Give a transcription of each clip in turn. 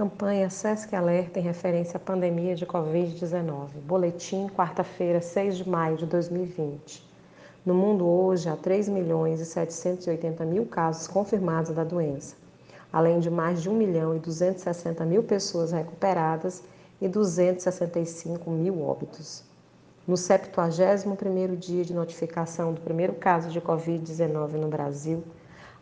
Campanha SESC Alerta em referência à pandemia de Covid-19. Boletim, quarta-feira, 6 de maio de 2020. No mundo hoje há 3 milhões e 780 mil casos confirmados da doença, além de mais de 1 milhão e 260 mil pessoas recuperadas e 265 mil óbitos. No 71º dia de notificação do primeiro caso de Covid-19 no Brasil,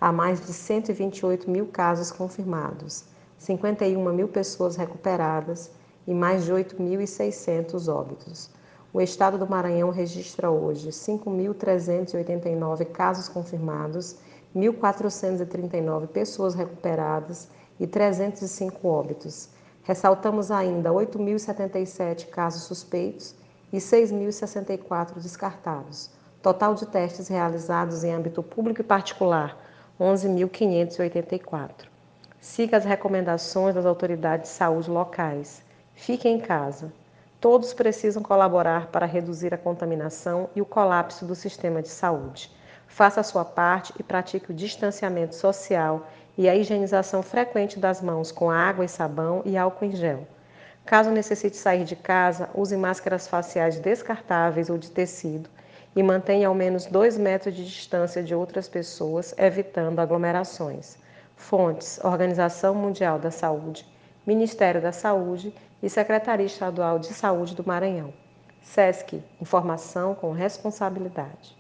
há mais de 128 mil casos confirmados 51 mil pessoas recuperadas e mais de 8.600 óbitos. O estado do Maranhão registra hoje 5.389 casos confirmados, 1.439 pessoas recuperadas e 305 óbitos. Ressaltamos ainda 8.077 casos suspeitos e 6.064 descartados. Total de testes realizados em âmbito público e particular, 11.584. Siga as recomendações das autoridades de saúde locais. Fique em casa. Todos precisam colaborar para reduzir a contaminação e o colapso do sistema de saúde. Faça a sua parte e pratique o distanciamento social e a higienização frequente das mãos com água e sabão e álcool em gel. Caso necessite sair de casa, use máscaras faciais descartáveis ou de tecido e mantenha ao menos 2 metros de distância de outras pessoas, evitando aglomerações. Fontes: Organização Mundial da Saúde, Ministério da Saúde e Secretaria Estadual de Saúde do Maranhão. SESC Informação com responsabilidade.